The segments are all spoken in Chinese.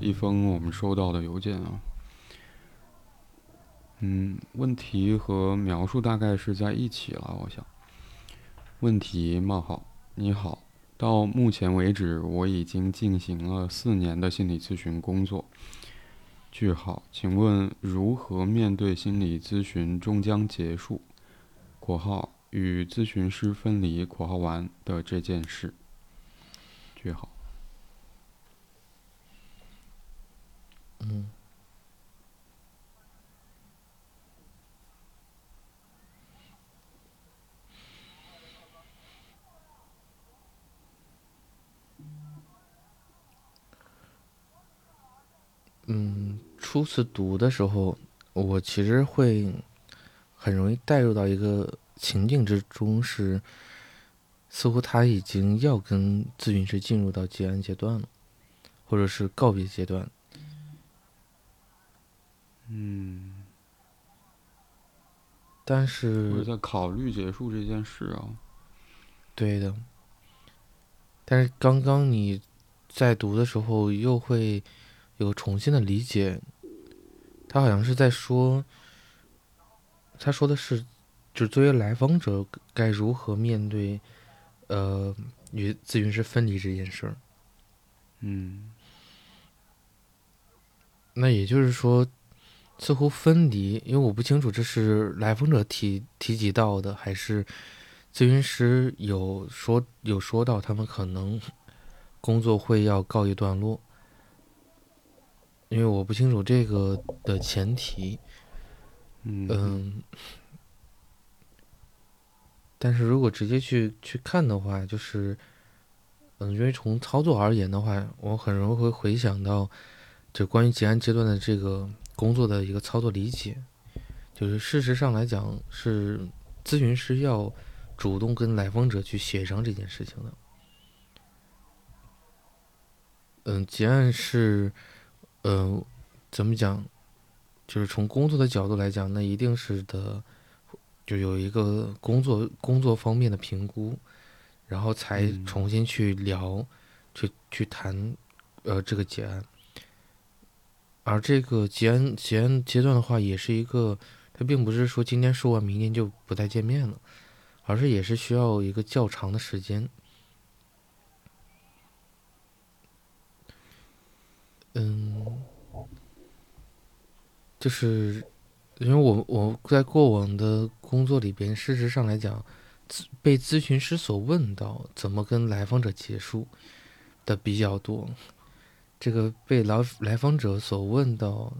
一封我们收到的邮件啊。嗯，问题和描述大概是在一起了，我想。问题：冒号，你好，到目前为止，我已经进行了四年的心理咨询工作。句号，请问如何面对心理咨询终将结束（括号与咨询师分离）（括号完）的这件事？句号。嗯。嗯，初次读的时候，我其实会很容易带入到一个情境之中，是似乎他已经要跟咨询师进入到结案阶段了，或者是告别阶段。嗯，但是我在考虑结束这件事啊。对的，但是刚刚你在读的时候又会。有重新的理解，他好像是在说，他说的是，就是作为来访者该如何面对，呃，与咨询师分离这件事儿。嗯，那也就是说，似乎分离，因为我不清楚这是来访者提提及到的，还是咨询师有说有说到他们可能工作会要告一段落。因为我不清楚这个的前提，嗯，但是如果直接去去看的话，就是，嗯，因为从操作而言的话，我很容易会回想到，就关于结案阶段的这个工作的一个操作理解，就是事实上来讲，是咨询师要主动跟来访者去协商这件事情的，嗯，结案是。嗯，怎么讲？就是从工作的角度来讲，那一定是的，就有一个工作工作方面的评估，然后才重新去聊，去去谈，呃，这个结案。而这个结案结案阶段的话，也是一个，它并不是说今天说完，明天就不再见面了，而是也是需要一个较长的时间。嗯，就是因为我我在过往的工作里边，事实上来讲，被咨询师所问到怎么跟来访者结束的比较多。这个被来来访者所问到，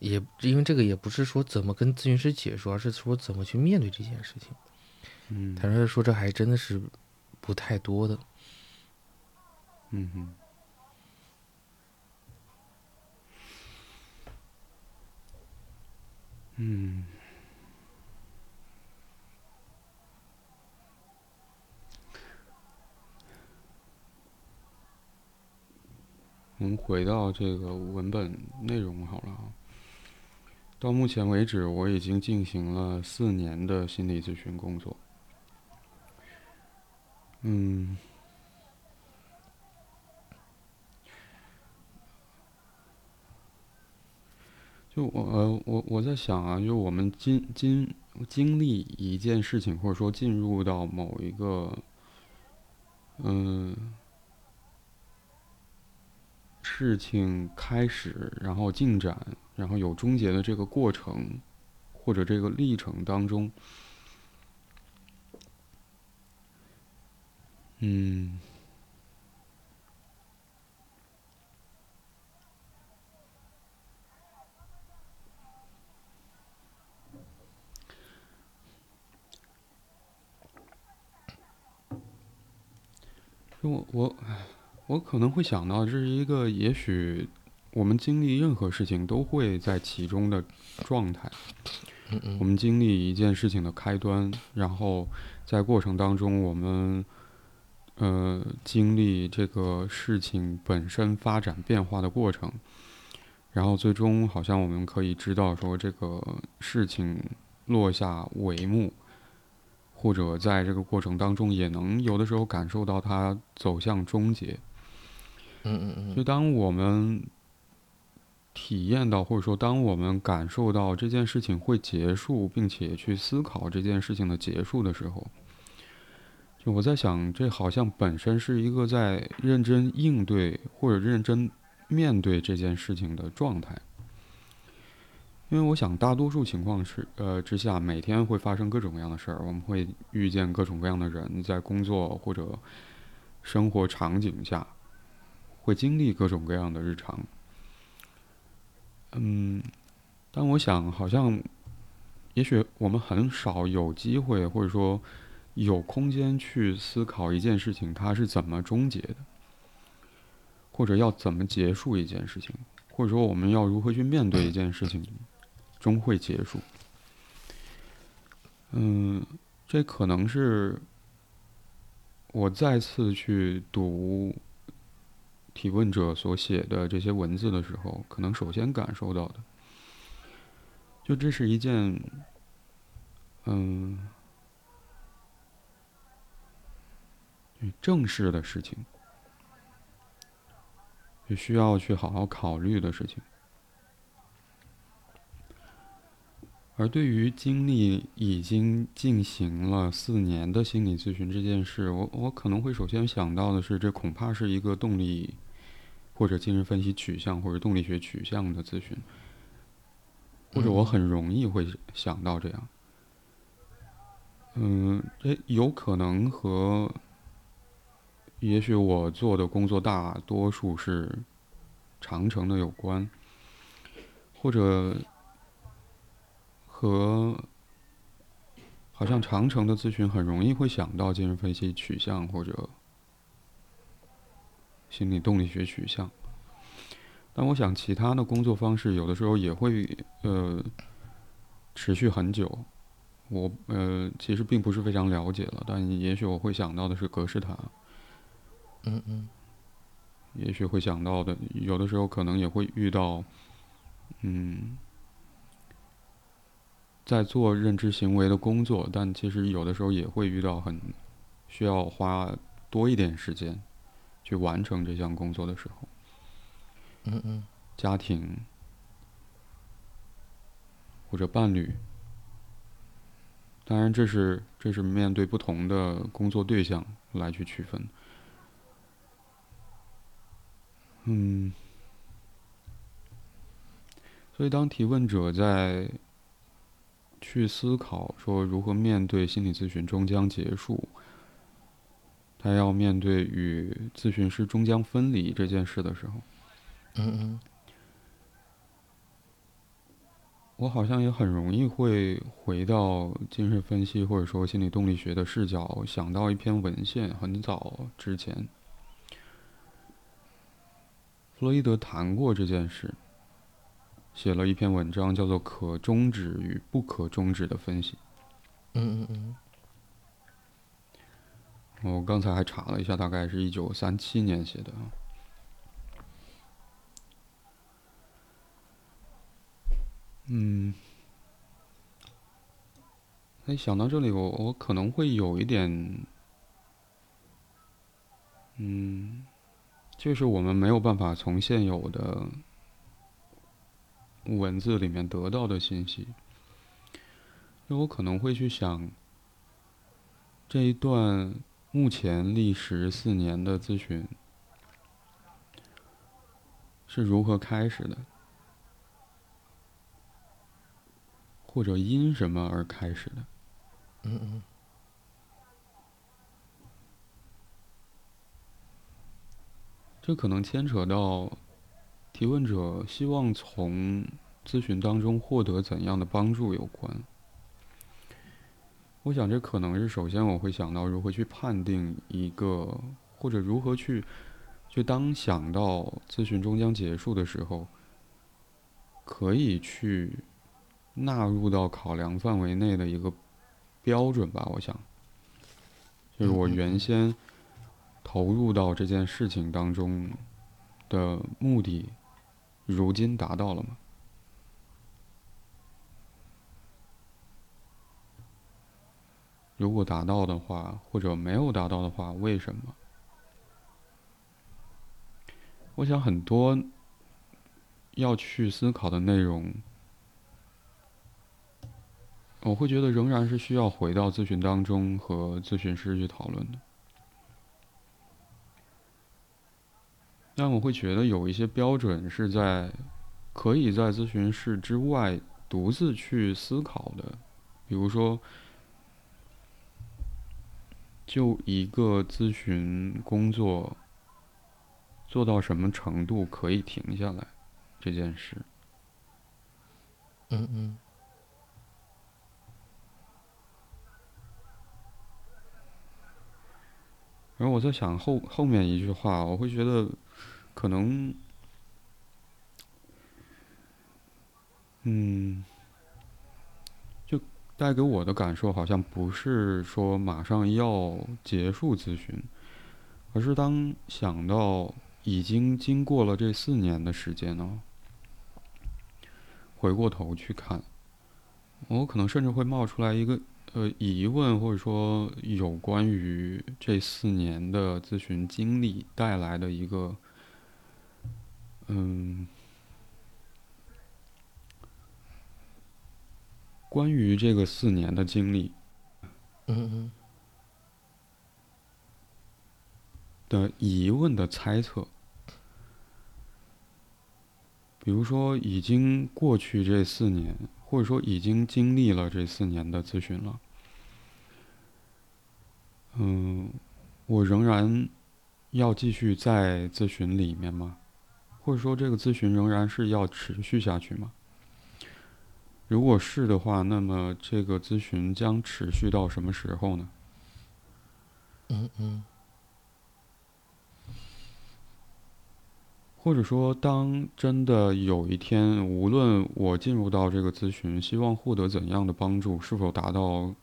也因为这个也不是说怎么跟咨询师解说，而是说怎么去面对这件事情。嗯，坦率说，这还真的是不太多的。嗯哼。嗯，我们回到这个文本内容好了啊。到目前为止，我已经进行了四年的心理咨询工作。嗯。就我呃我我在想啊，就我们经经经历一件事情，或者说进入到某一个嗯事情开始，然后进展，然后有终结的这个过程或者这个历程当中，嗯。我我我可能会想到，这是一个也许我们经历任何事情都会在其中的状态。我们经历一件事情的开端，然后在过程当中，我们呃经历这个事情本身发展变化的过程，然后最终好像我们可以知道说这个事情落下帷幕。或者在这个过程当中，也能有的时候感受到它走向终结。嗯嗯嗯。就当我们体验到，或者说当我们感受到这件事情会结束，并且去思考这件事情的结束的时候，就我在想，这好像本身是一个在认真应对或者认真面对这件事情的状态。因为我想，大多数情况是，呃，之下每天会发生各种各样的事儿，我们会遇见各种各样的人，在工作或者生活场景下，会经历各种各样的日常。嗯，但我想，好像，也许我们很少有机会，或者说有空间去思考一件事情它是怎么终结的，或者要怎么结束一件事情，或者说我们要如何去面对一件事情。终会结束。嗯，这可能是我再次去读提问者所写的这些文字的时候，可能首先感受到的，就这是一件，嗯，正式的事情，也需要去好好考虑的事情。而对于经历已经进行了四年的心理咨询这件事，我我可能会首先想到的是，这恐怕是一个动力或者精神分析取向或者动力学取向的咨询，或者我很容易会想到这样。嗯，这有可能和也许我做的工作大多数是长城的有关，或者。和好像长城的咨询很容易会想到精神分析取向或者心理动力学取向，但我想其他的工作方式有的时候也会呃持续很久。我呃其实并不是非常了解了，但也许我会想到的是格式塔。嗯嗯。也许会想到的，有的时候可能也会遇到，嗯。在做认知行为的工作，但其实有的时候也会遇到很需要花多一点时间去完成这项工作的时候。嗯嗯。家庭或者伴侣，当然这是这是面对不同的工作对象来去区分。嗯。所以当提问者在。去思考说如何面对心理咨询终将结束，他要面对与咨询师终将分离这件事的时候，嗯嗯，我好像也很容易会回到精神分析或者说心理动力学的视角，想到一篇文献，很早之前，弗洛伊德谈过这件事。写了一篇文章，叫做《可终止与不可终止的分析》。嗯嗯嗯。我刚才还查了一下，大概是一九三七年写的。嗯。哎，想到这里，我我可能会有一点，嗯，就是我们没有办法从现有的。文字里面得到的信息，那我可能会去想，这一段目前历时四年的咨询是如何开始的，或者因什么而开始的？嗯嗯。这可能牵扯到。提问者希望从咨询当中获得怎样的帮助有关？我想这可能是首先我会想到如何去判定一个，或者如何去，就当想到咨询终将结束的时候，可以去纳入到考量范围内的一个标准吧。我想，就是我原先投入到这件事情当中的目的。如今达到了吗？如果达到的话，或者没有达到的话，为什么？我想很多要去思考的内容，我会觉得仍然是需要回到咨询当中和咨询师去讨论的。但我会觉得有一些标准是在可以在咨询室之外独自去思考的，比如说，就一个咨询工作做到什么程度可以停下来这件事。嗯嗯。然后我在想后后面一句话，我会觉得。可能，嗯，就带给我的感受好像不是说马上要结束咨询，而是当想到已经经过了这四年的时间呢，回过头去看，我可能甚至会冒出来一个呃疑问，或者说有关于这四年的咨询经历带来的一个。嗯，关于这个四年的经历，嗯嗯，的疑问的猜测，比如说已经过去这四年，或者说已经经历了这四年的咨询了，嗯，我仍然要继续在咨询里面吗？或者说，这个咨询仍然是要持续下去吗？如果是的话，那么这个咨询将持续到什么时候呢？嗯嗯。或者说，当真的有一天，无论我进入到这个咨询，希望获得怎样的帮助，是否达到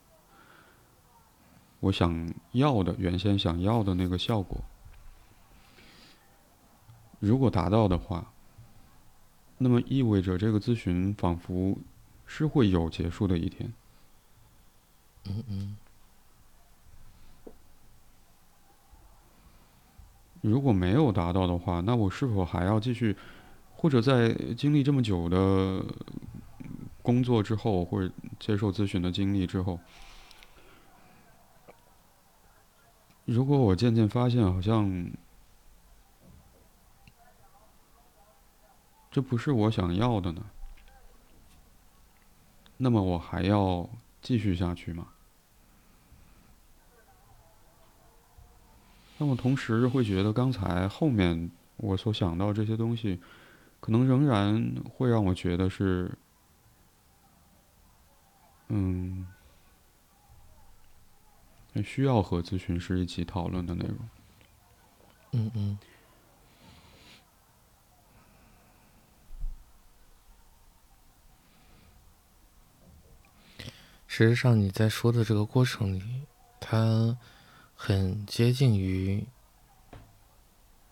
我想要的、原先想要的那个效果？如果达到的话，那么意味着这个咨询仿佛是会有结束的一天。嗯嗯。如果没有达到的话，那我是否还要继续，或者在经历这么久的工作之后，或者接受咨询的经历之后，如果我渐渐发现好像。这不是我想要的呢，那么我还要继续下去吗？那么同时会觉得刚才后面我所想到这些东西，可能仍然会让我觉得是，嗯，需要和咨询师一起讨论的内容。嗯嗯。事实上，你在说的这个过程里，它很接近于，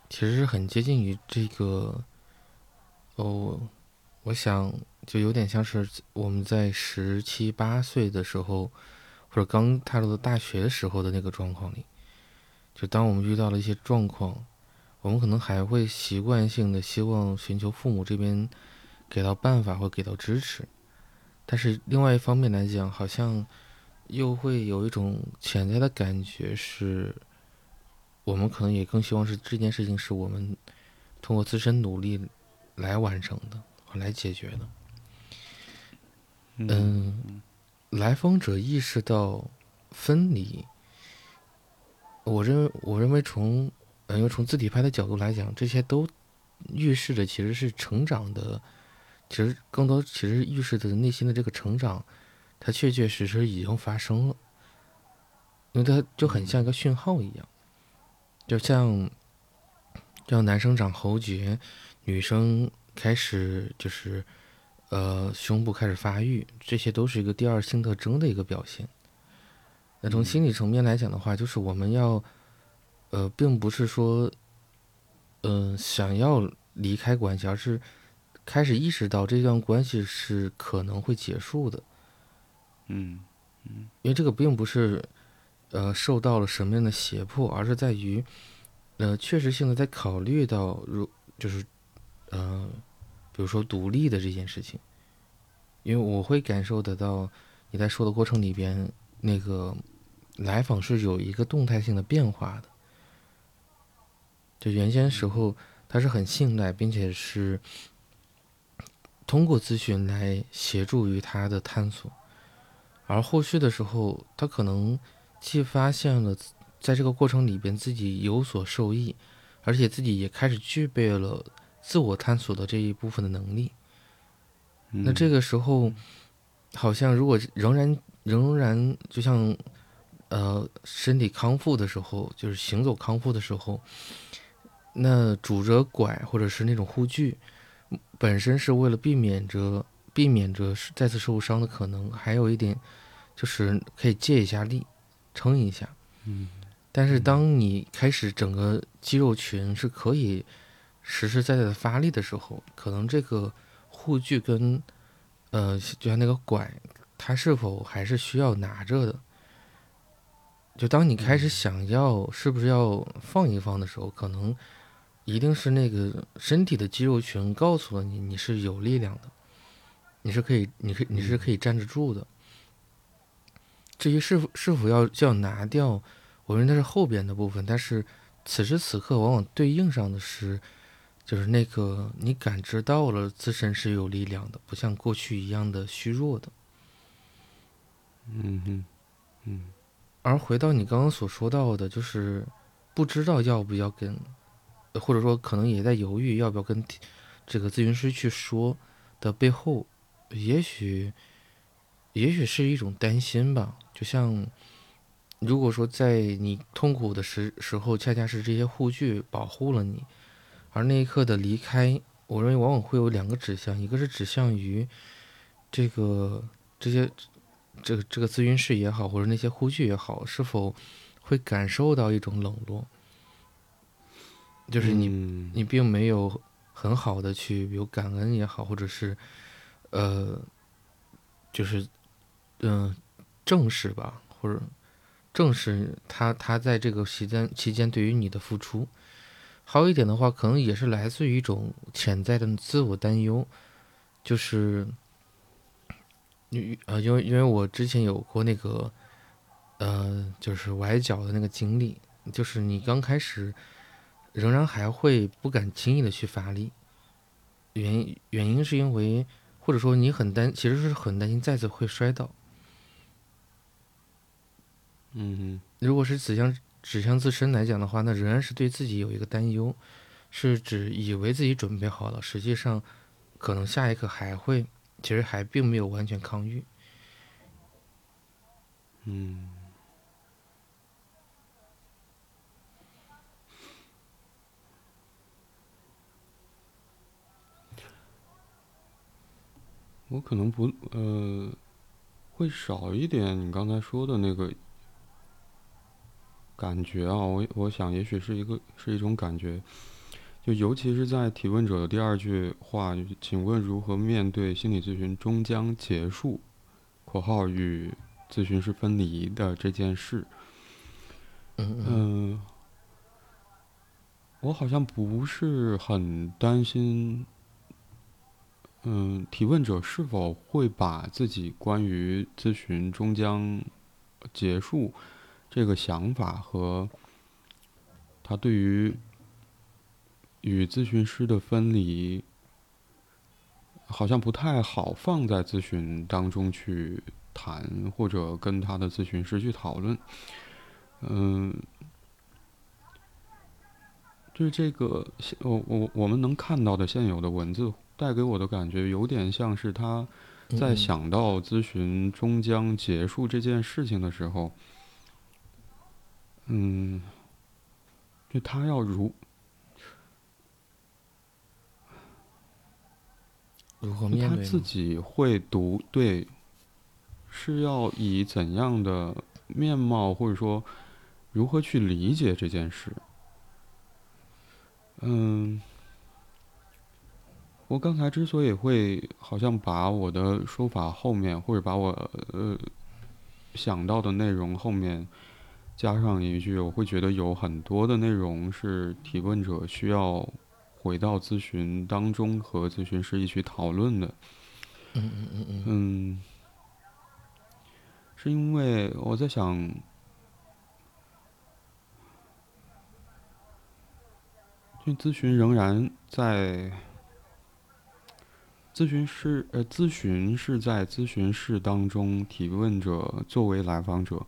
其实是很接近于这个，哦，我想就有点像是我们在十七八岁的时候，或者刚踏入大学时候的那个状况里，就当我们遇到了一些状况，我们可能还会习惯性的希望寻求父母这边给到办法或给到支持。但是另外一方面来讲，好像又会有一种潜在的感觉，是我们可能也更希望是这件事情是我们通过自身努力来完成的，来解决的。嗯，来访者意识到分离，我认为，我认为从因为从字体派的角度来讲，这些都预示着其实是成长的。其实更多，其实预示着内心的这个成长，它确确实实已经发生了，因为它就很像一个讯号一样，就像，像男生长喉结，女生开始就是，呃，胸部开始发育，这些都是一个第二性特征的一个表现。那从心理层面来讲的话，就是我们要，呃，并不是说，嗯，想要离开关系，而是。开始意识到这段关系是可能会结束的，嗯嗯，因为这个并不是，呃，受到了什么样的胁迫，而是在于，呃，确实性的在考虑到，如就是，呃，比如说独立的这件事情，因为我会感受得到你在说的过程里边，那个来访是有一个动态性的变化的。就原先时候他是很信赖，并且是通过咨询来协助于他的探索，而后续的时候，他可能既发现了在这个过程里边自己有所受益。而且自己也开始具备了自我探索的这一部分的能力。那这个时候，好像如果仍然仍然就像，呃，身体康复的时候，就是行走康复的时候，那拄着拐或者是那种护具，本身是为了避免着避免着再次受伤的可能，还有一点就是可以借一下力，撑一下。嗯。但是，当你开始整个肌肉群是可以实实在在的发力的时候，可能这个护具跟呃，就像那个拐，它是否还是需要拿着的？就当你开始想要是不是要放一放的时候，可能一定是那个身体的肌肉群告诉了你，你是有力量的，你是可以，你可你是可以站得住的。至于是否是否要就要拿掉？我认为那是后边的部分，但是此时此刻往往对应上的是，就是那个你感知到了自身是有力量的，不像过去一样的虚弱的。嗯哼，嗯。而回到你刚刚所说到的，就是不知道要不要跟，或者说可能也在犹豫要不要跟这个咨询师去说的背后，也许，也许是一种担心吧，就像。如果说在你痛苦的时时候，恰恰是这些护具保护了你，而那一刻的离开，我认为往往会有两个指向，一个是指向于这个这些这这个咨询室也好，或者那些护具也好，是否会感受到一种冷落，就是你你并没有很好的去比如感恩也好，或者是呃，就是嗯正视吧，或者。正视他，他在这个期间期间对于你的付出，还有一点的话，可能也是来自于一种潜在的自我担忧，就是，你呃，因为因为我之前有过那个，呃，就是崴脚的那个经历，就是你刚开始仍然还会不敢轻易的去发力，原因原因是因为或者说你很担，其实是很担心再次会摔倒。嗯哼，如果是指向指向自身来讲的话，那仍然是对自己有一个担忧，是指以为自己准备好了，实际上可能下一刻还会，其实还并没有完全抗愈。嗯，我可能不呃，会少一点你刚才说的那个。感觉啊，我我想也许是一个是一种感觉，就尤其是在提问者的第二句话，请问如何面对心理咨询终将结束（括号与咨询师分离的这件事）。嗯，我好像不是很担心，嗯，提问者是否会把自己关于咨询终将结束。这个想法和他对于与咨询师的分离，好像不太好放在咨询当中去谈，或者跟他的咨询师去讨论。嗯，就是这个现我我我们能看到的现有的文字带给我的感觉，有点像是他在想到咨询终将结束这件事情的时候。嗯，就他要如如何面对他自己会读对，是要以怎样的面貌，或者说如何去理解这件事？嗯，我刚才之所以会好像把我的说法后面，或者把我呃想到的内容后面。加上一句，我会觉得有很多的内容是提问者需要回到咨询当中和咨询师一起讨论的。嗯嗯嗯嗯。嗯，是因为我在想，这咨询仍然在。咨询师呃，咨询是在咨询室当中，提问者作为来访者，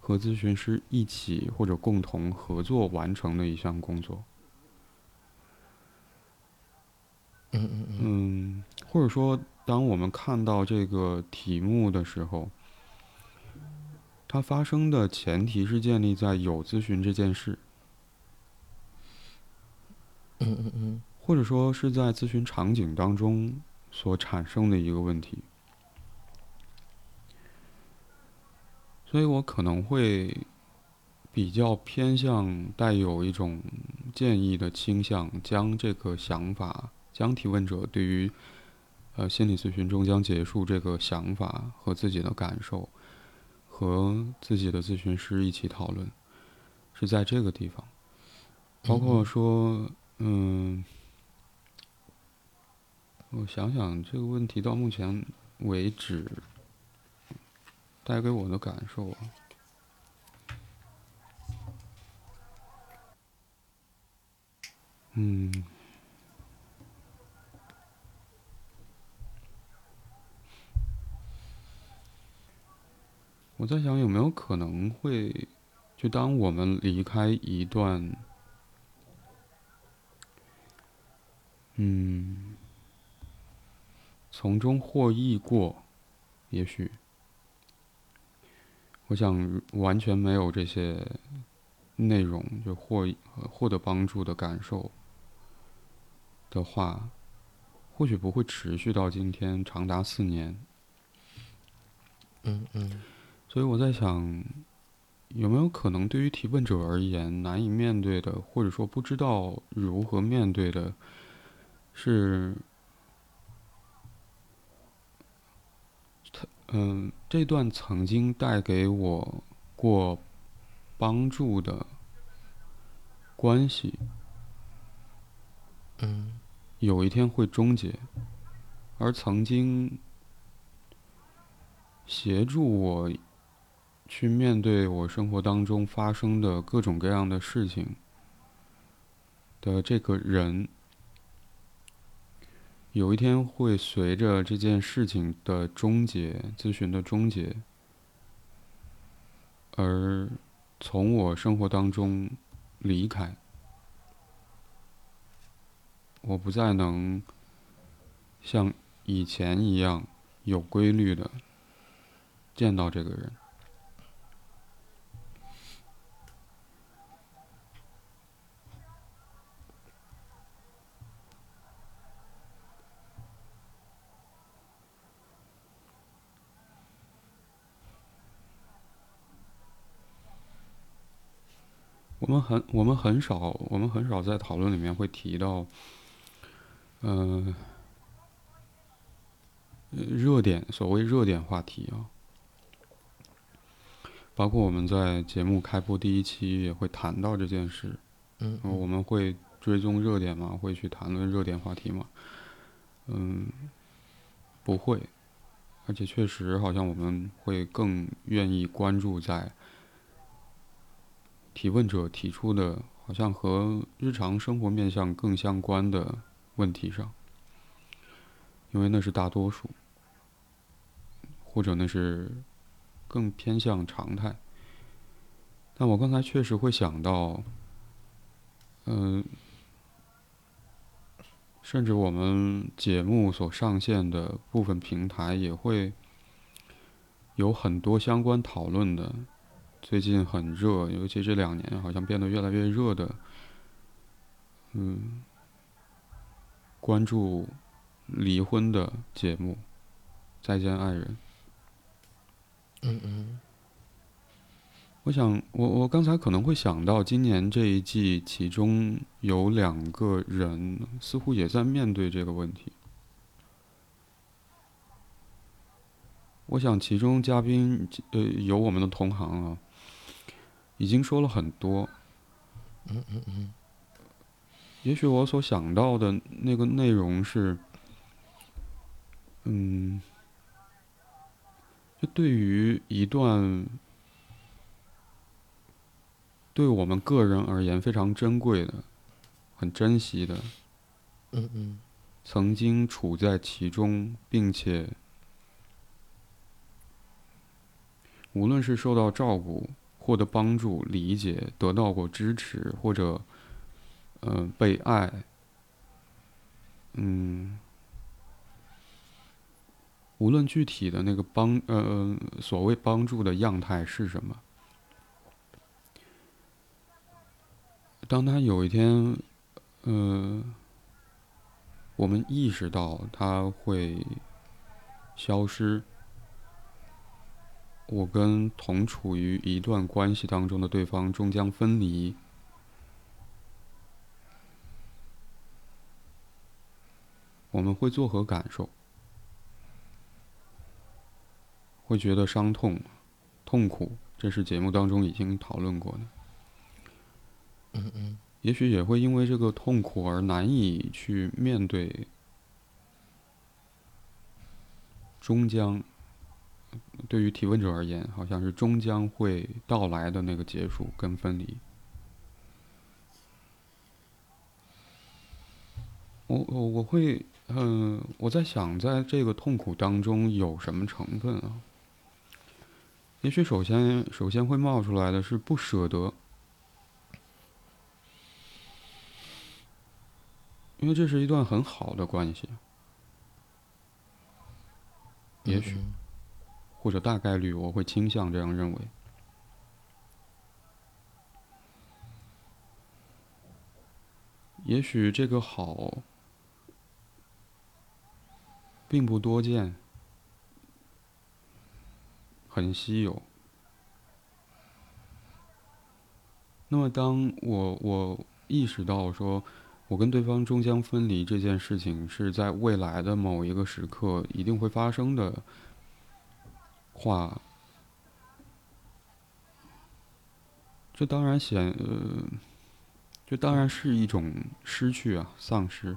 和咨询师一起或者共同合作完成的一项工作。嗯嗯嗯，或者说，当我们看到这个题目的时候，它发生的前提是建立在有咨询这件事。嗯嗯嗯，或者说是在咨询场景当中。所产生的一个问题，所以我可能会比较偏向带有一种建议的倾向，将这个想法，将提问者对于呃心理咨询终将结束这个想法和自己的感受，和自己的咨询师一起讨论，是在这个地方，包括说嗯。我想想这个问题到目前为止带给我的感受啊，嗯，我在想有没有可能会，就当我们离开一段，嗯。从中获益过，也许，我想完全没有这些内容就获获得帮助的感受的话，或许不会持续到今天，长达四年。嗯嗯。所以我在想，有没有可能对于提问者而言，难以面对的，或者说不知道如何面对的，是？嗯，这段曾经带给我过帮助的关系，嗯，有一天会终结，而曾经协助我去面对我生活当中发生的各种各样的事情的这个人。有一天会随着这件事情的终结，咨询的终结，而从我生活当中离开。我不再能像以前一样有规律的见到这个人。我们很，我们很少，我们很少在讨论里面会提到，嗯，热点，所谓热点话题啊，包括我们在节目开播第一期也会谈到这件事。嗯，我们会追踪热点吗？会去谈论热点话题吗？嗯，不会，而且确实好像我们会更愿意关注在。提问者提出的，好像和日常生活面向更相关的问题上，因为那是大多数，或者那是更偏向常态。但我刚才确实会想到，嗯，甚至我们节目所上线的部分平台也会有很多相关讨论的。最近很热，尤其这两年好像变得越来越热的，嗯，关注离婚的节目《再见爱人》。嗯嗯。我想，我我刚才可能会想到，今年这一季，其中有两个人似乎也在面对这个问题。我想，其中嘉宾呃有我们的同行啊。已经说了很多，嗯嗯嗯，也许我所想到的那个内容是，嗯，就对于一段对我们个人而言非常珍贵的、很珍惜的，嗯嗯，曾经处在其中，并且无论是受到照顾、获得帮助、理解、得到过支持，或者。嗯，被爱，嗯，无论具体的那个帮，呃，所谓帮助的样态是什么，当他有一天，呃，我们意识到他会消失，我跟同处于一段关系当中的对方终将分离。我们会作何感受？会觉得伤痛、痛苦，这是节目当中已经讨论过的。嗯嗯。也许也会因为这个痛苦而难以去面对，终将对于提问者而言，好像是终将会到来的那个结束跟分离。我我我会。嗯，我在想，在这个痛苦当中有什么成分啊？也许首先首先会冒出来的是不舍得，因为这是一段很好的关系。也许，或者大概率，我会倾向这样认为。也许这个好。并不多见，很稀有。那么，当我我意识到说，我跟对方终将分离这件事情是在未来的某一个时刻一定会发生的话，这当然显呃，这当然是一种失去啊，丧失。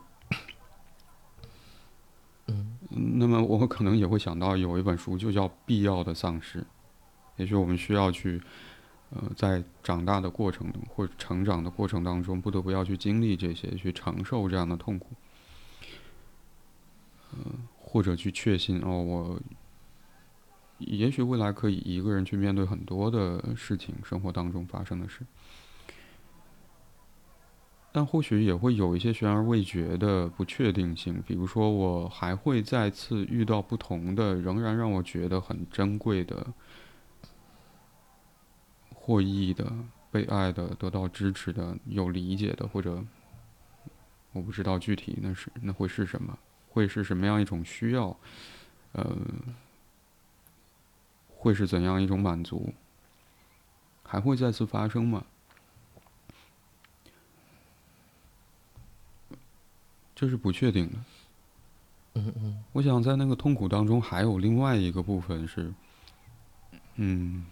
嗯，那么我可能也会想到有一本书就叫《必要的丧失》，也许我们需要去，呃，在长大的过程中或成长的过程当中，不得不要去经历这些，去承受这样的痛苦，呃，或者去确信哦，我也许未来可以一个人去面对很多的事情，生活当中发生的事。但或许也会有一些悬而未决的不确定性，比如说，我还会再次遇到不同的，仍然让我觉得很珍贵的、获益的、被爱的、得到支持的、有理解的，或者我不知道具体那是那会是什么，会是什么样一种需要，呃，会是怎样一种满足，还会再次发生吗？这是不确定的。嗯嗯，我想在那个痛苦当中，还有另外一个部分是，嗯，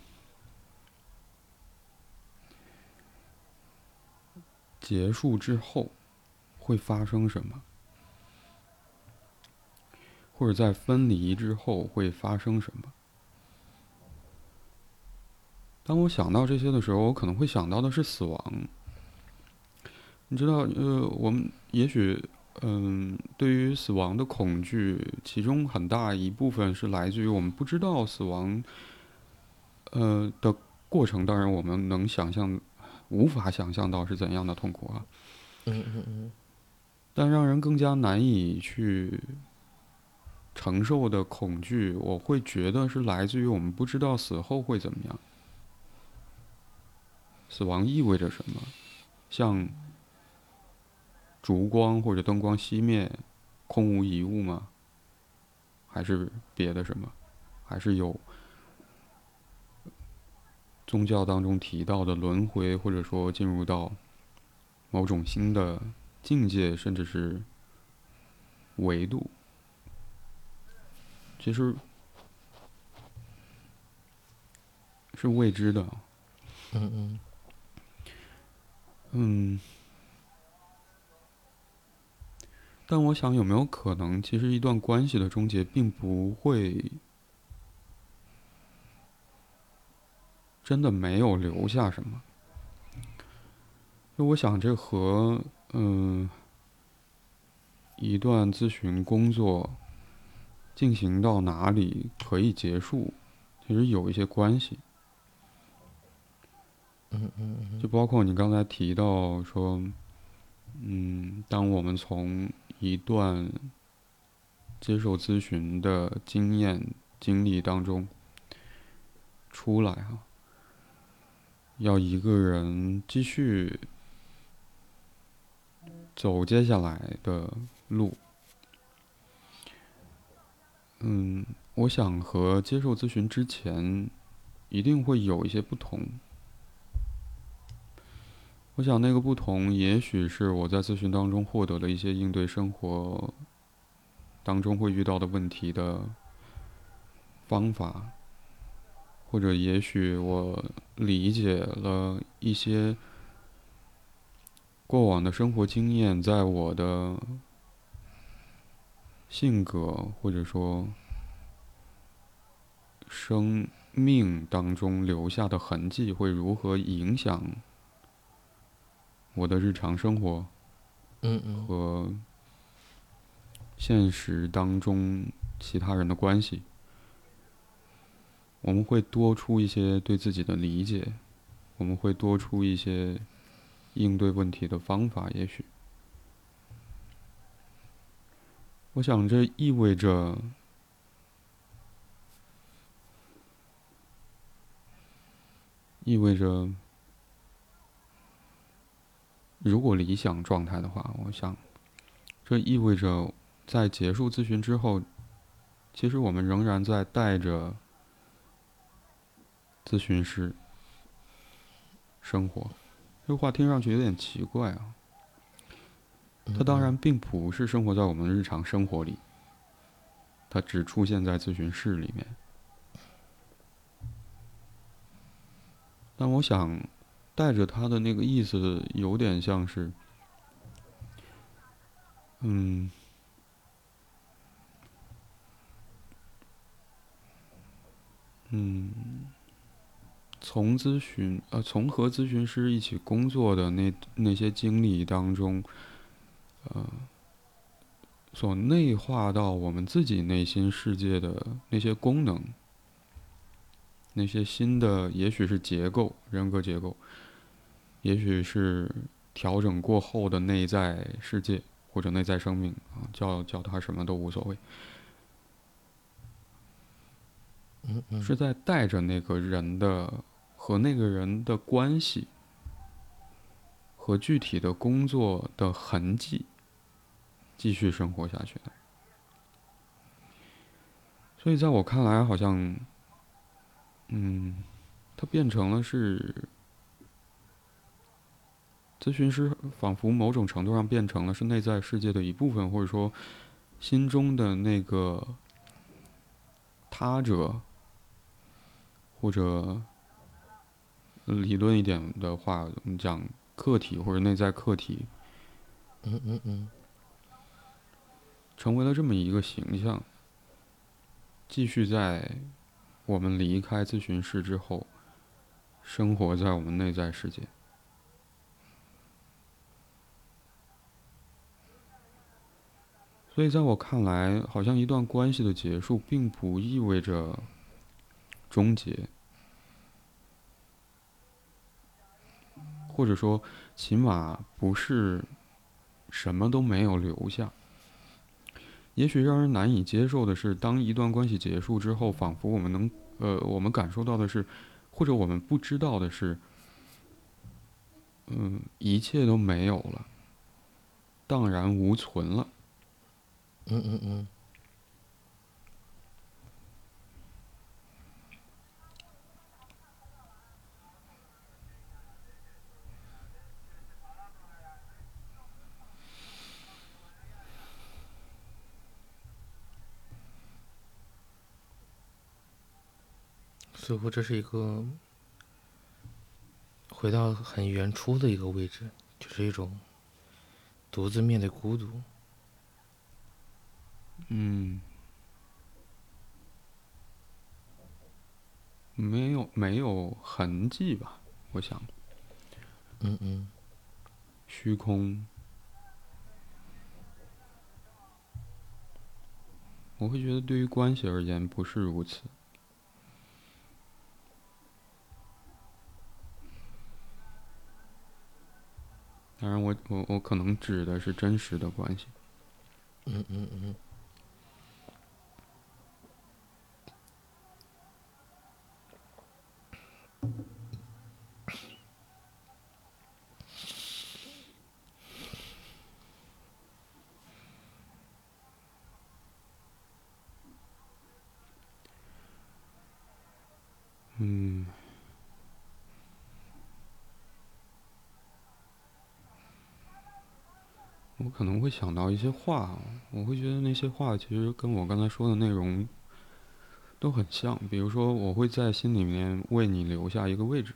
结束之后会发生什么，或者在分离之后会发生什么。当我想到这些的时候，我可能会想到的是死亡。你知道，呃，我们也许。嗯，对于死亡的恐惧，其中很大一部分是来自于我们不知道死亡，呃的过程。当然，我们能想象，无法想象到是怎样的痛苦啊。嗯嗯嗯。但让人更加难以去承受的恐惧，我会觉得是来自于我们不知道死后会怎么样。死亡意味着什么？像。烛光或者灯光熄灭，空无一物吗？还是别的什么？还是有宗教当中提到的轮回，或者说进入到某种新的境界，甚至是维度？其实是未知的。嗯嗯嗯。但我想，有没有可能，其实一段关系的终结，并不会真的没有留下什么？就我想，这和嗯，一段咨询工作进行到哪里可以结束，其实有一些关系。嗯嗯就包括你刚才提到说，嗯，当我们从一段接受咨询的经验经历当中出来哈，要一个人继续走接下来的路，嗯，我想和接受咨询之前一定会有一些不同。我想那个不同，也许是我在咨询当中获得了一些应对生活当中会遇到的问题的方法，或者也许我理解了一些过往的生活经验，在我的性格或者说生命当中留下的痕迹会如何影响。我的日常生活，嗯嗯，和现实当中其他人的关系，我们会多出一些对自己的理解，我们会多出一些应对问题的方法。也许，我想这意味着，意味着。如果理想状态的话，我想，这意味着在结束咨询之后，其实我们仍然在带着咨询师生活。这话听上去有点奇怪啊。他当然并不是生活在我们的日常生活里，他只出现在咨询室里面。但我想。带着他的那个意思，有点像是，嗯，嗯，从咨询呃，从和咨询师一起工作的那那些经历当中，呃，所内化到我们自己内心世界的那些功能，那些新的，也许是结构，人格结构。也许是调整过后的内在世界或者内在生命啊，叫叫它什么都无所谓。嗯嗯，是在带着那个人的和那个人的关系和具体的工作的痕迹继续生活下去的。所以在我看来，好像，嗯，它变成了是。咨询师仿佛某种程度上变成了是内在世界的一部分，或者说心中的那个他者，或者理论一点的话，我们讲客体或者内在客体，嗯嗯嗯，成为了这么一个形象，继续在我们离开咨询室之后，生活在我们内在世界。所以，在我看来，好像一段关系的结束，并不意味着终结，或者说，起码不是什么都没有留下。也许让人难以接受的是，当一段关系结束之后，仿佛我们能，呃，我们感受到的是，或者我们不知道的是，嗯，一切都没有了，荡然无存了。嗯嗯嗯，似乎这是一个回到很原初的一个位置，就是一种独自面对孤独。嗯，没有没有痕迹吧？我想，嗯嗯，虚空，我会觉得对于关系而言不是如此。当然，我我我可能指的是真实的关系。嗯嗯嗯。嗯。可能会想到一些话，我会觉得那些话其实跟我刚才说的内容都很像。比如说，我会在心里面为你留下一个位置，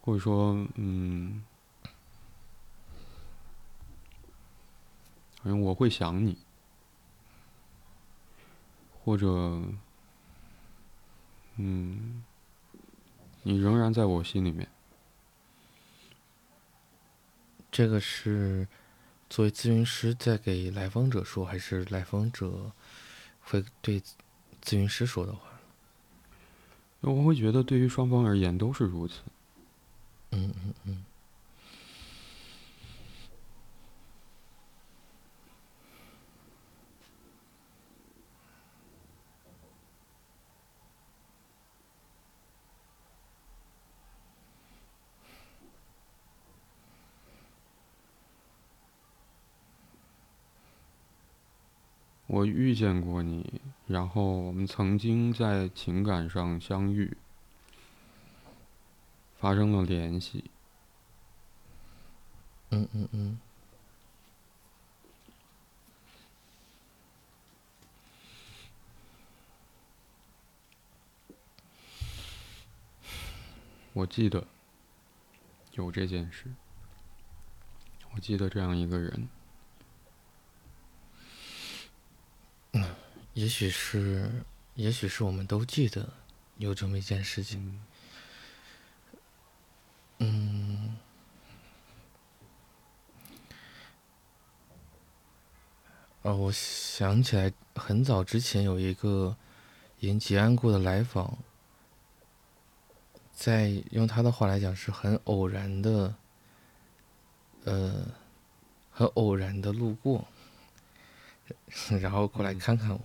或者说，嗯，反正我会想你，或者，嗯，你仍然在我心里面。这个是作为咨询师在给来访者说，还是来访者会对咨询师说的话？我会觉得，对于双方而言都是如此。嗯嗯嗯。我遇见过你，然后我们曾经在情感上相遇，发生了联系。嗯嗯嗯。我记得有这件事，我记得这样一个人。也许是，也许是我们都记得有这么一件事情。嗯，哦，我想起来，很早之前有一个已经结案过的来访，在用他的话来讲，是很偶然的，呃，很偶然的路过，然后过来看看我。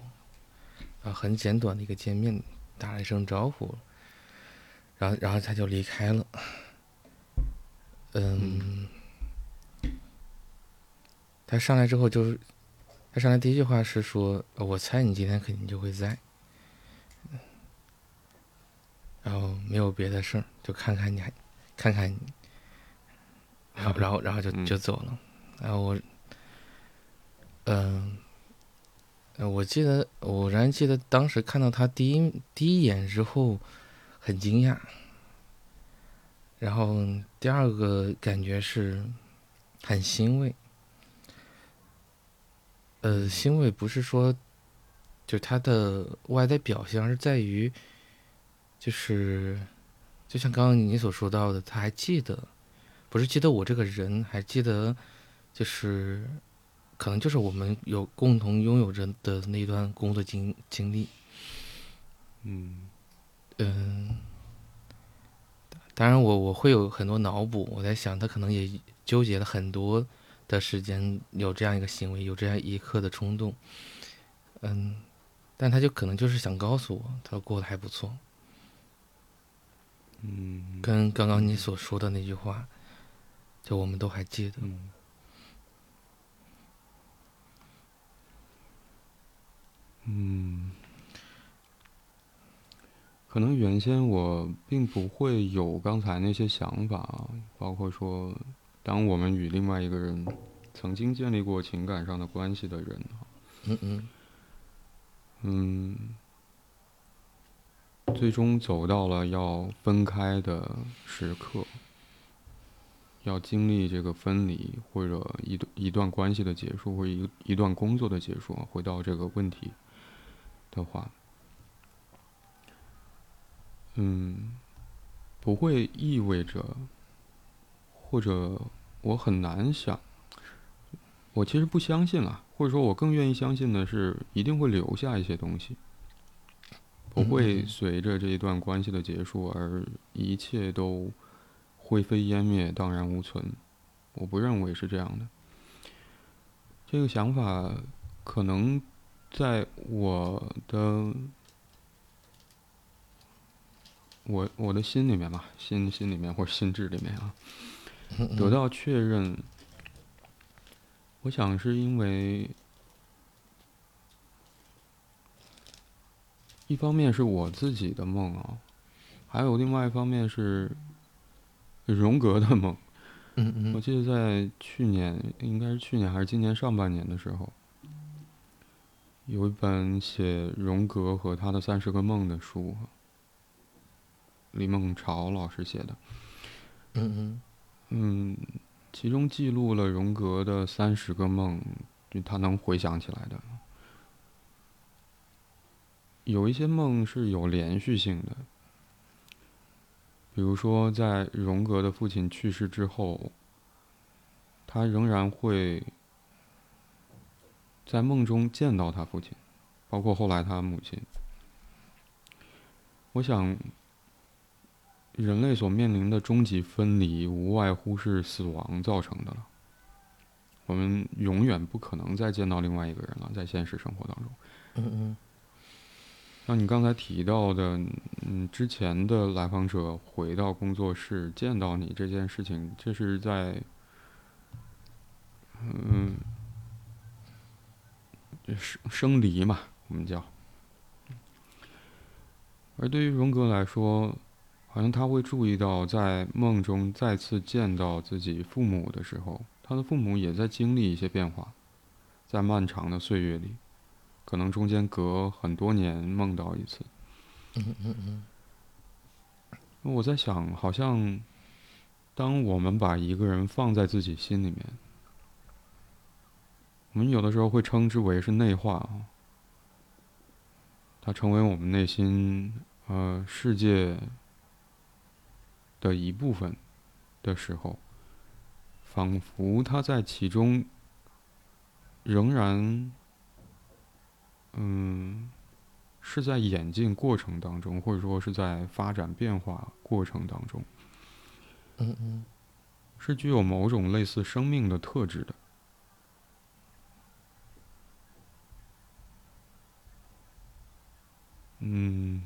啊，很简短的一个见面，打了一声招呼，然后，然后他就离开了。嗯，他上来之后就是，他上来第一句话是说：“我猜你今天肯定就会在。”然后没有别的事儿，就看看你，还看看你，然后，然后，然后就就走了。然后我，嗯。我记得，我然记得当时看到他第一第一眼之后，很惊讶。然后第二个感觉是，很欣慰。呃，欣慰不是说，就他的外在表现，而是在于，就是，就像刚刚你所说到的，他还记得，不是记得我这个人，还记得，就是。可能就是我们有共同拥有着的那段工作经经历，嗯。嗯，当然我我会有很多脑补，我在想他可能也纠结了很多的时间，有这样一个行为，有这样一刻的冲动，嗯，但他就可能就是想告诉我，他过得还不错，嗯，跟刚刚你所说的那句话，就我们都还记得。嗯，嗯。可能原先我并不会有刚才那些想法，包括说，当我们与另外一个人曾经建立过情感上的关系的人，嗯嗯，嗯，最终走到了要分开的时刻，要经历这个分离，或者一一段关系的结束，或者一一段工作的结束，回到这个问题的话，嗯，不会意味着，或者我很难想，我其实不相信啊，或者说我更愿意相信的是，一定会留下一些东西。不会随着这一段关系的结束而一切都灰飞烟灭、荡然无存。我不认为是这样的。这个想法可能在我的我我的心里面吧，心心里面或者心智里面啊，得到确认。我想是因为。一方面是我自己的梦啊，还有另外一方面是荣格的梦。嗯嗯。我记得在去年，应该是去年还是今年上半年的时候，有一本写荣格和他的三十个梦的书，李梦潮老师写的。嗯嗯。嗯，其中记录了荣格的三十个梦，就他能回想起来的。有一些梦是有连续性的，比如说在荣格的父亲去世之后，他仍然会在梦中见到他父亲，包括后来他母亲。我想，人类所面临的终极分离，无外乎是死亡造成的了。我们永远不可能再见到另外一个人了，在现实生活当中。嗯嗯。像你刚才提到的，嗯，之前的来访者回到工作室见到你这件事情，这是在，嗯，生生离嘛，我们叫。而对于荣格来说，好像他会注意到，在梦中再次见到自己父母的时候，他的父母也在经历一些变化，在漫长的岁月里。可能中间隔很多年梦到一次。嗯嗯嗯。我在想，好像当我们把一个人放在自己心里面，我们有的时候会称之为是内化啊。它成为我们内心呃世界的一部分的时候，仿佛它在其中仍然。嗯，是在演进过程当中，或者说是在发展变化过程当中，嗯嗯，是具有某种类似生命的特质的。嗯，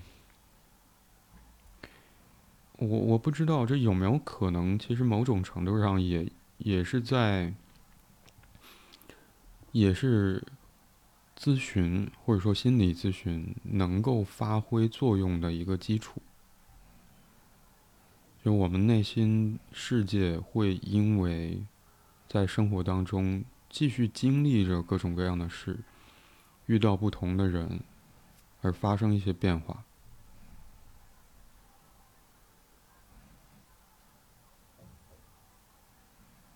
我我不知道这有没有可能，其实某种程度上也也是在，也是。咨询或者说心理咨询能够发挥作用的一个基础，就我们内心世界会因为在生活当中继续经历着各种各样的事，遇到不同的人，而发生一些变化。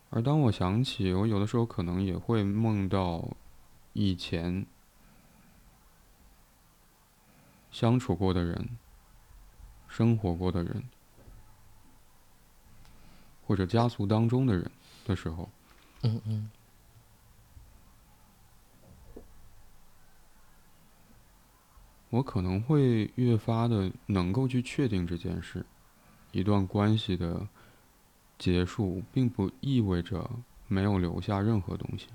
而当我想起，我有的时候可能也会梦到。以前相处过的人、生活过的人，或者家族当中的人的时候，嗯，我可能会越发的能够去确定这件事：一段关系的结束，并不意味着没有留下任何东西。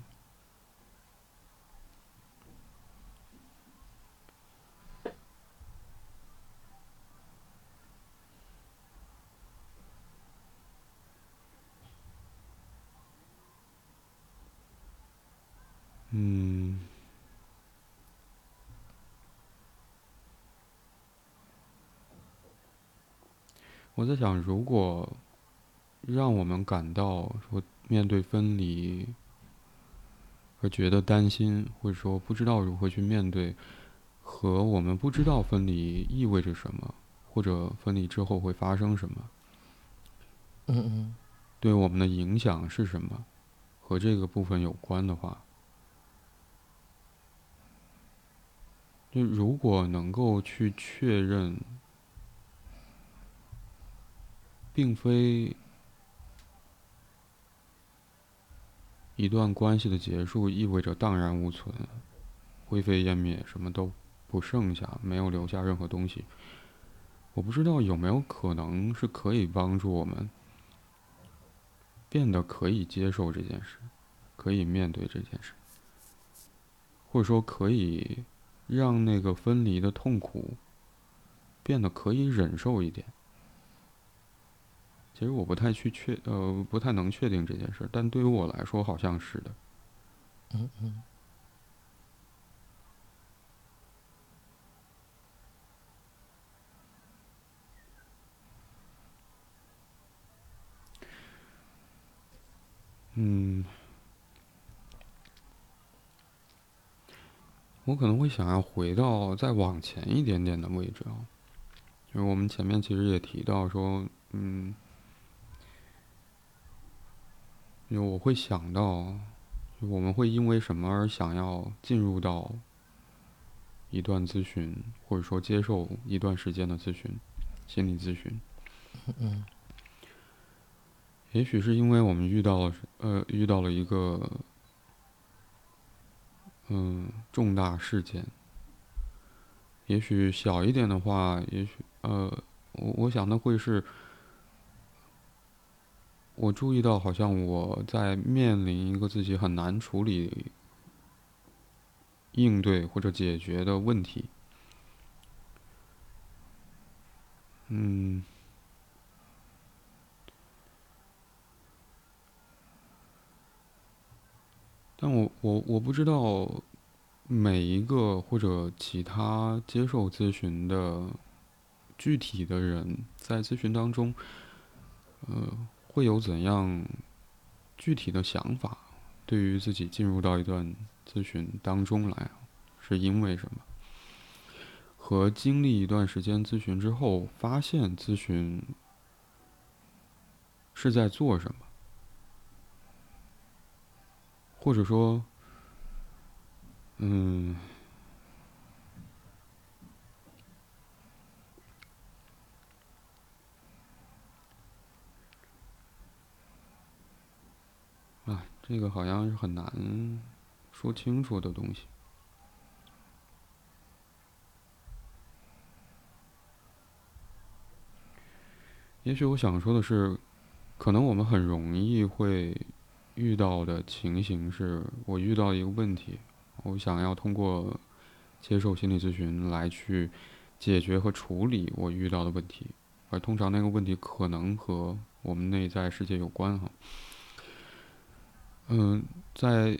嗯，我在想，如果让我们感到说面对分离而觉得担心，或者说不知道如何去面对，和我们不知道分离意味着什么，或者分离之后会发生什么，嗯嗯，对我们的影响是什么，和这个部分有关的话，就如果能够去确认，并非一段关系的结束意味着荡然无存、灰飞烟灭，什么都不剩下，没有留下任何东西。我不知道有没有可能是可以帮助我们变得可以接受这件事，可以面对这件事，或者说可以让那个分离的痛苦变得可以忍受一点。其实我不太去确呃不太能确定这件事，但对于我来说好像是的。嗯嗯。嗯，我可能会想要回到再往前一点点的位置啊，就是我们前面其实也提到说，嗯，因为我会想到，我们会因为什么而想要进入到一段咨询，或者说接受一段时间的咨询，心理咨询。嗯。也许是因为我们遇到了呃遇到了一个嗯重大事件，也许小一点的话，也许呃我我想那会是，我注意到好像我在面临一个自己很难处理、应对或者解决的问题，嗯。但我我我不知道每一个或者其他接受咨询的具体的人在咨询当中，呃，会有怎样具体的想法？对于自己进入到一段咨询当中来，是因为什么？和经历一段时间咨询之后，发现咨询是在做什么？或者说，嗯，啊，这个好像是很难说清楚的东西。也许我想说的是，可能我们很容易会。遇到的情形是我遇到一个问题，我想要通过接受心理咨询来去解决和处理我遇到的问题，而通常那个问题可能和我们内在世界有关哈。嗯，在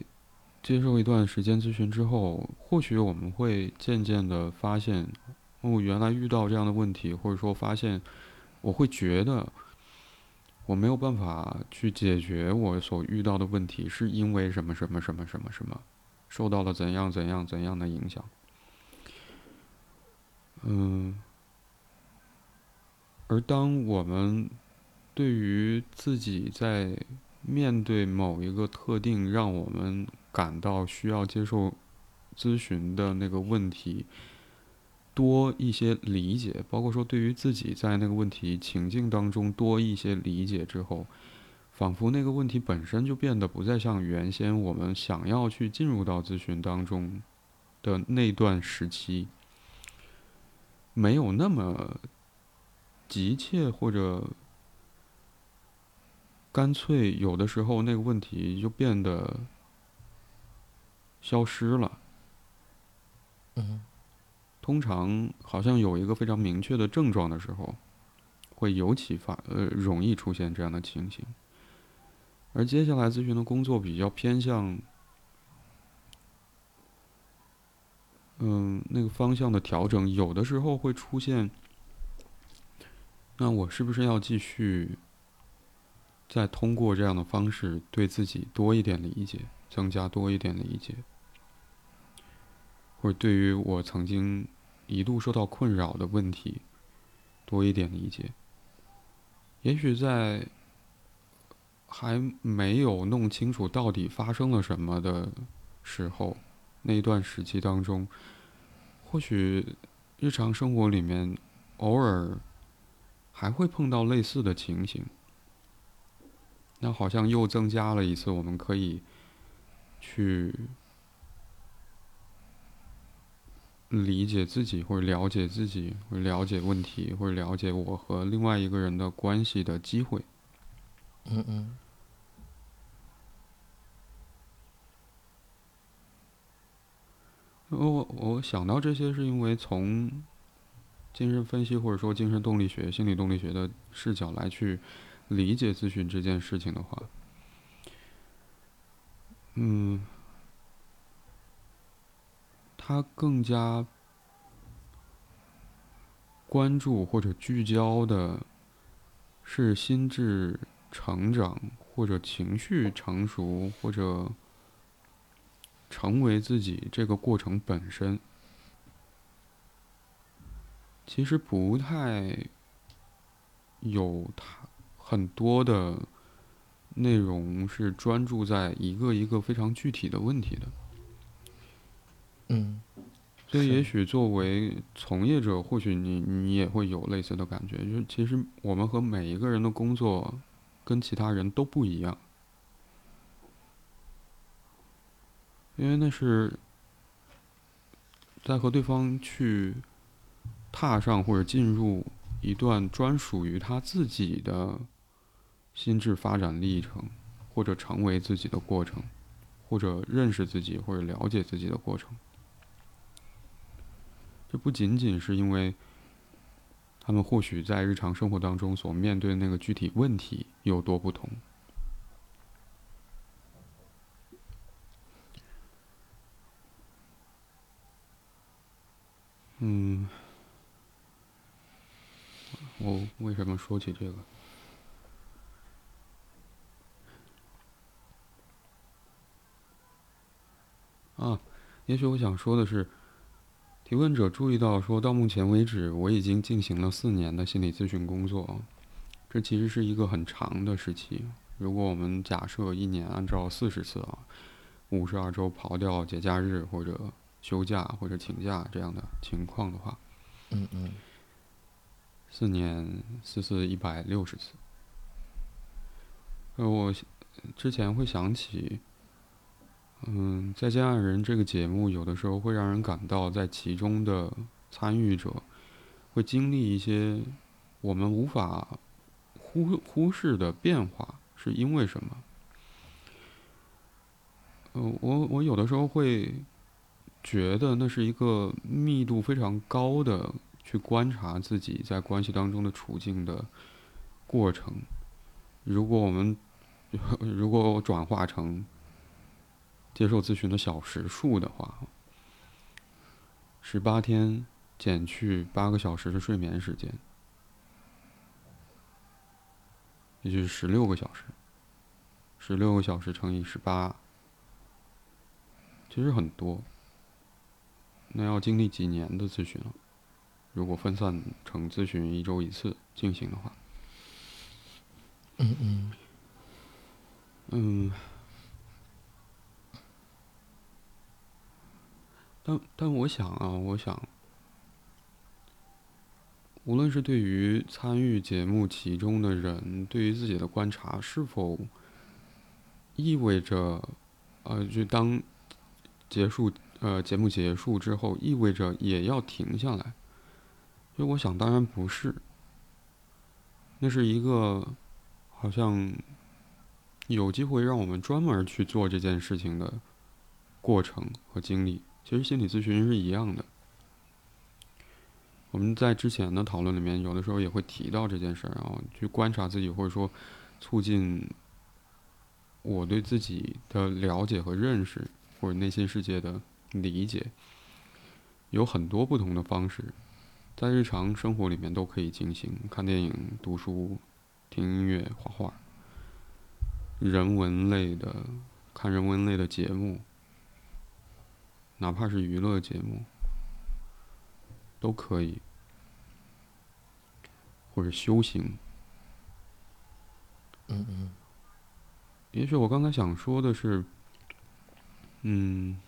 接受一段时间咨询之后，或许我们会渐渐的发现，哦，原来遇到这样的问题，或者说发现，我会觉得。我没有办法去解决我所遇到的问题，是因为什么什么什么什么什么，受到了怎样怎样怎样的影响。嗯，而当我们对于自己在面对某一个特定让我们感到需要接受咨询的那个问题，多一些理解，包括说对于自己在那个问题情境当中多一些理解之后，仿佛那个问题本身就变得不再像原先我们想要去进入到咨询当中的那段时期，没有那么急切或者干脆，有的时候那个问题就变得消失了。嗯。通常好像有一个非常明确的症状的时候，会尤其发呃容易出现这样的情形。而接下来咨询的工作比较偏向，嗯，那个方向的调整，有的时候会出现。那我是不是要继续再通过这样的方式对自己多一点理解，增加多一点理解，或者对于我曾经。一度受到困扰的问题，多一点理解。也许在还没有弄清楚到底发生了什么的时候，那一段时期当中，或许日常生活里面偶尔还会碰到类似的情形。那好像又增加了一次我们可以去理解自己，或者了解自己，或者了解问题，或者了解我和另外一个人的关系的机会。嗯嗯。我我想到这些，是因为从精神分析或者说精神动力学、心理动力学的视角来去理解咨询这件事情的话，嗯，他更加关注或者聚焦的是心智成长或者情绪成熟或者。成为自己这个过程本身，其实不太有他很多的内容是专注在一个一个非常具体的问题的。嗯，所以也许作为从业者，或许你你也会有类似的感觉，就是其实我们和每一个人的工作跟其他人都不一样。因为那是在和对方去踏上或者进入一段专属于他自己的心智发展历程，或者成为自己的过程，或者认识自己或者了解自己的过程。这不仅仅是因为他们或许在日常生活当中所面对的那个具体问题有多不同。嗯，我为什么说起这个？啊，也许我想说的是，提问者注意到，说到目前为止，我已经进行了四年的心理咨询工作，这其实是一个很长的时期。如果我们假设一年按照四十次啊，五十二周刨掉节假日或者。休假或者请假这样的情况的话，嗯嗯，四年四四一百六十次。呃，我之前会想起，嗯，在《见爱人》这个节目，有的时候会让人感到，在其中的参与者会经历一些我们无法忽忽视的变化，是因为什么？呃，我我有的时候会。觉得那是一个密度非常高的去观察自己在关系当中的处境的过程。如果我们 如果转化成接受咨询的小时数的话，十八天减去八个小时的睡眠时间，也就是十六个小时。十六个小时乘以十八，其实很多。那要经历几年的咨询了？如果分散成咨询一周一次进行的话，嗯嗯嗯，但但我想啊，我想，无论是对于参与节目其中的人，对于自己的观察，是否意味着，呃，就当结束。呃，节目结束之后，意味着也要停下来。所以我想，当然不是。那是一个好像有机会让我们专门去做这件事情的过程和经历。其实心理咨询是一样的。我们在之前的讨论里面，有的时候也会提到这件事儿，然后去观察自己，或者说促进我对自己的了解和认识，或者内心世界的。理解有很多不同的方式，在日常生活里面都可以进行。看电影、读书、听音乐、画画，人文类的，看人文类的节目，哪怕是娱乐节目，都可以，或者修行。嗯嗯。也许我刚才想说的是，嗯，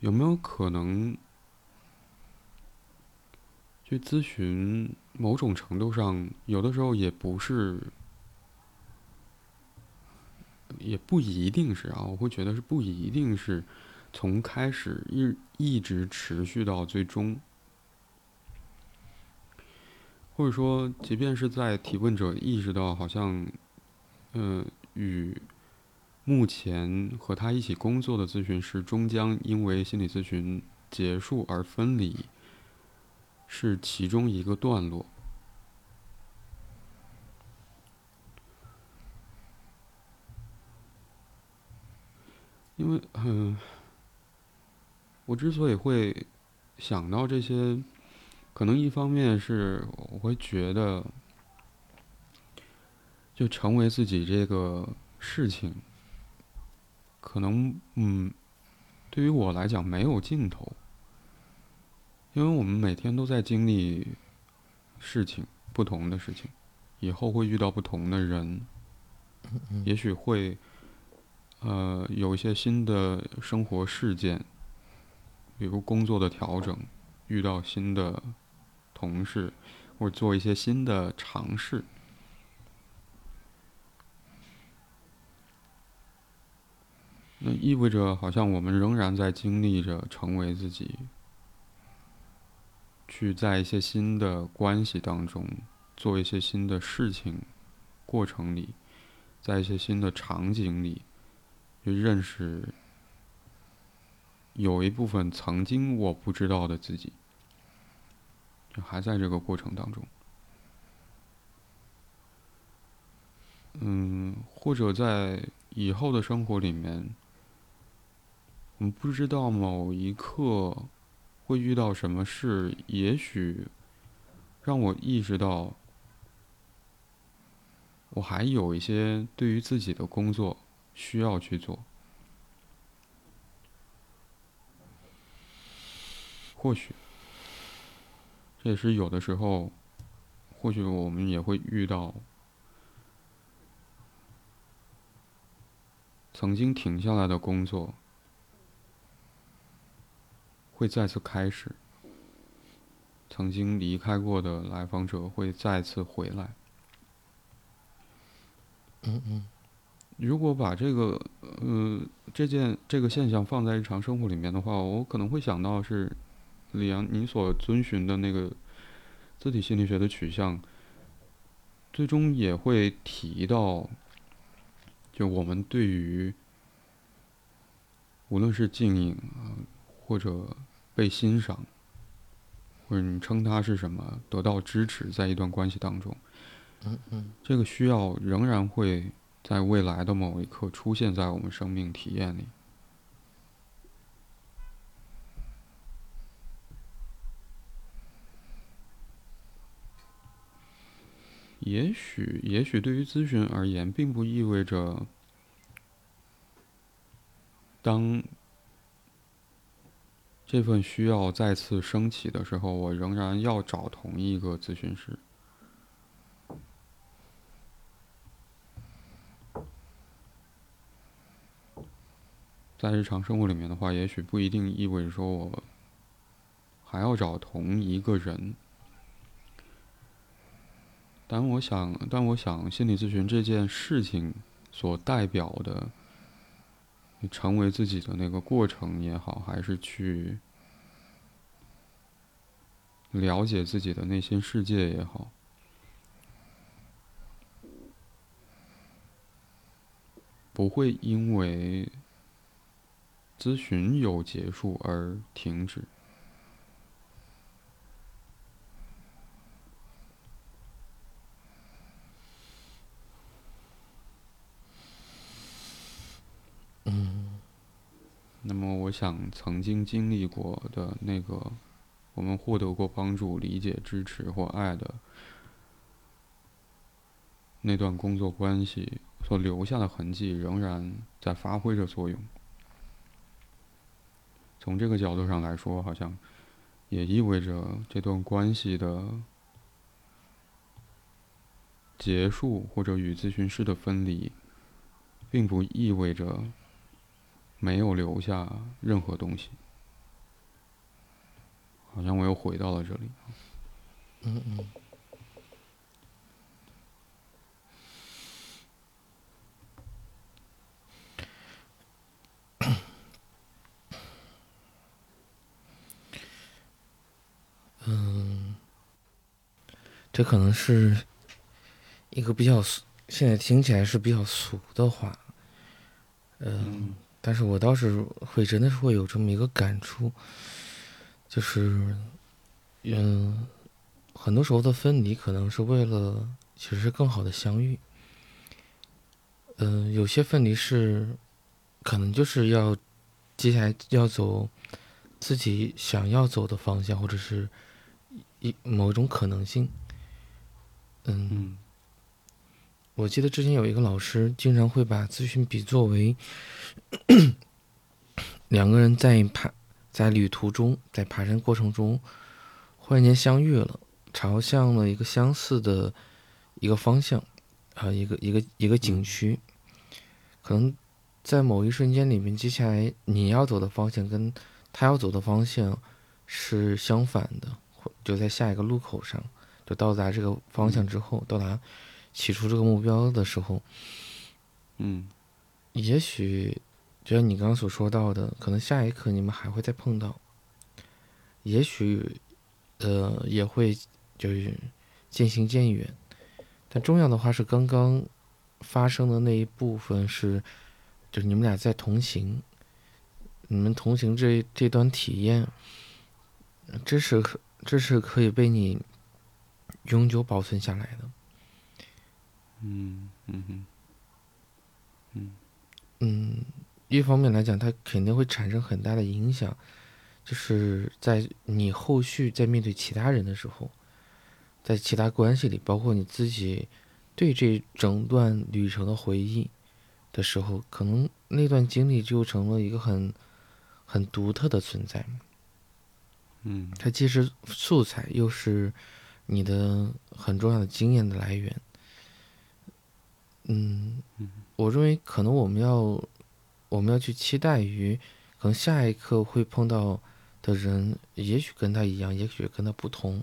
有没有可能去咨询？某种程度上，有的时候也不是，也不一定是啊。我会觉得是不一定是从开始一一直持续到最终。或者说，即便是在提问者意识到好像，嗯，与目前和他一起工作的咨询师终将因为心理咨询结束而分离，是其中一个段落。因为，嗯，我之所以会想到这些。可能一方面是我会觉得，就成为自己这个事情，可能嗯，对于我来讲没有尽头，因为我们每天都在经历事情，不同的事情，以后会遇到不同的人，也许会呃有一些新的生活事件，比如工作的调整，遇到新的。同事，或者做一些新的尝试，那意味着好像我们仍然在经历着成为自己，去在一些新的关系当中做一些新的事情过程里，在一些新的场景里去认识有一部分曾经我不知道的自己。还在这个过程当中，嗯，或者在以后的生活里面，我们不知道某一刻会遇到什么事，也许让我意识到，我还有一些对于自己的工作需要去做，或许。这也是有的时候，或许我们也会遇到曾经停下来的工作，会再次开始；曾经离开过的来访者会再次回来。嗯嗯。如果把这个呃这件这个现象放在日常生活里面的话，我可能会想到是。李阳，你所遵循的那个自体心理学的取向，最终也会提到，就我们对于无论是静影啊，或者被欣赏，或者你称它是什么，得到支持，在一段关系当中，嗯嗯，这个需要仍然会在未来的某一刻出现在我们生命体验里。也许，也许对于咨询而言，并不意味着当这份需要再次升起的时候，我仍然要找同一个咨询师。在日常生活里面的话，也许不一定意味着说我还要找同一个人。但我想，但我想，心理咨询这件事情所代表的，成为自己的那个过程也好，还是去了解自己的内心世界也好，不会因为咨询有结束而停止。那么，我想曾经经历过的那个，我们获得过帮助、理解、支持或爱的那段工作关系所留下的痕迹，仍然在发挥着作用。从这个角度上来说，好像也意味着这段关系的结束或者与咨询师的分离，并不意味着没有留下任何东西。好像我又回到了这里。嗯嗯。这可能是一个比较俗，现在听起来是比较俗的话。嗯，但是我倒是会真的是会有这么一个感触，就是，嗯，很多时候的分离可能是为了其实是更好的相遇。嗯，有些分离是可能就是要接下来要走自己想要走的方向，或者是。一某一种可能性，嗯，我记得之前有一个老师经常会把咨询比作为 两个人在爬在旅途中，在爬山过程中忽然间相遇了，朝向了一个相似的一个方向啊，一个一个一个景区，可能在某一瞬间里面，接下来你要走的方向跟他要走的方向是相反的。就在下一个路口上，就到达这个方向之后，到达起初这个目标的时候，嗯，也许就像你刚刚所说到的，可能下一刻你们还会再碰到，也许呃也会就是渐行渐远，但重要的话是刚刚发生的那一部分是，就是你们俩在同行，你们同行这这段体验，这是。这是可以被你永久保存下来的。嗯嗯嗯嗯嗯，一方面来讲，它肯定会产生很大的影响，就是在你后续在面对其他人的时候，在其他关系里，包括你自己对这整段旅程的回忆的时候，可能那段经历就成了一个很很独特的存在。嗯，它既是素材，又是你的很重要的经验的来源。嗯，我认为可能我们要我们要去期待于，可能下一刻会碰到的人，也许跟他一样，也许跟他不同。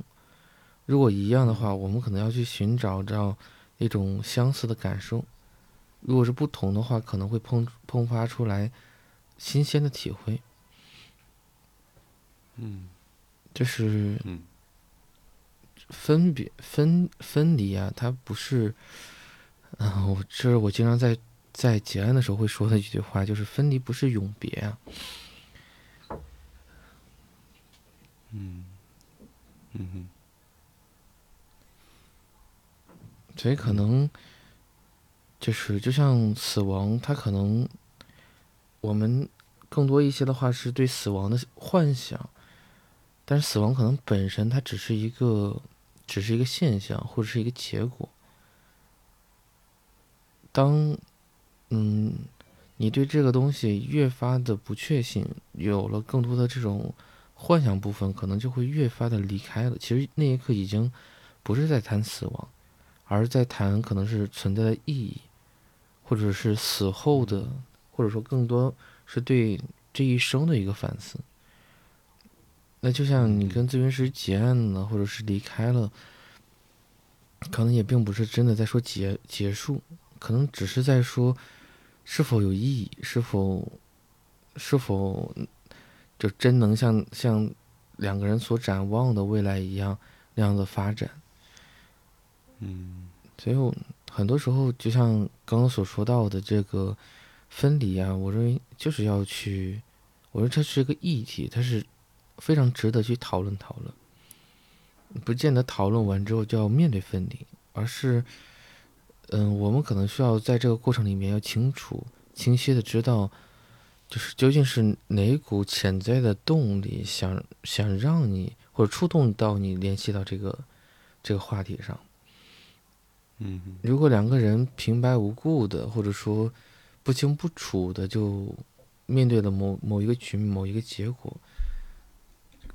如果一样的话，我们可能要去寻找着一种相似的感受；如果是不同的话，可能会碰迸发出来新鲜的体会。嗯。就是分别分分离啊，它不是，嗯，我这是我经常在在结案的时候会说的一句话，就是分离不是永别啊。嗯嗯哼，所以可能就是就像死亡，它可能我们更多一些的话是对死亡的幻想。但是死亡可能本身它只是一个，只是一个现象或者是一个结果。当，嗯，你对这个东西越发的不确信，有了更多的这种幻想部分，可能就会越发的离开了。其实那一刻已经不是在谈死亡，而是在谈可能是存在的意义，或者是死后的，或者说更多是对这一生的一个反思。那就像你跟咨询师结案了，或者是离开了，可能也并不是真的在说结结束，可能只是在说是否有意义，是否是否就真能像像两个人所展望的未来一样那样的发展。嗯，所以我很多时候就像刚刚所说到的这个分离啊，我认为就是要去，我说它是一个议题，它是。非常值得去讨论讨论，不见得讨论完之后就要面对分离，而是，嗯，我们可能需要在这个过程里面要清楚、清晰的知道，就是究竟是哪一股潜在的动力，想想让你或者触动到你联系到这个这个话题上。嗯，如果两个人平白无故的，或者说不清不楚的就面对了某某一个局面、某一个结果。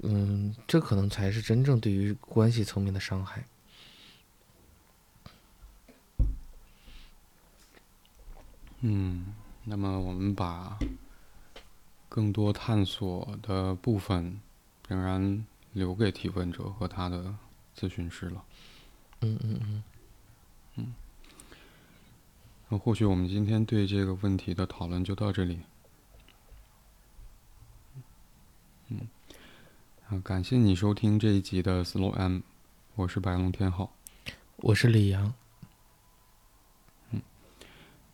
嗯，这可能才是真正对于关系层面的伤害。嗯，那么我们把更多探索的部分仍然留给提问者和他的咨询师了。嗯嗯嗯嗯，那或许我们今天对这个问题的讨论就到这里。嗯，啊，感谢你收听这一集的 Slow M，我是白龙天浩，我是李阳。嗯，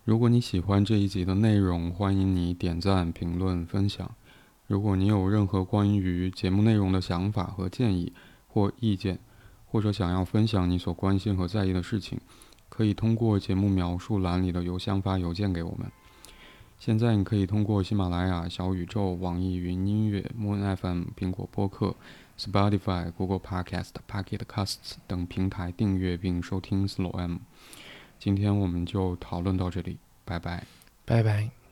如果你喜欢这一集的内容，欢迎你点赞、评论、分享。如果你有任何关于节目内容的想法和建议或意见，或者想要分享你所关心和在意的事情，可以通过节目描述栏里的邮箱发邮件给我们。现在你可以通过喜马拉雅、小宇宙、网易云音乐、Moon FM、苹果播客、Spotify、Google Podcast、Pocket Casts 等平台订阅并收听 Slow M。今天我们就讨论到这里，拜拜，拜拜。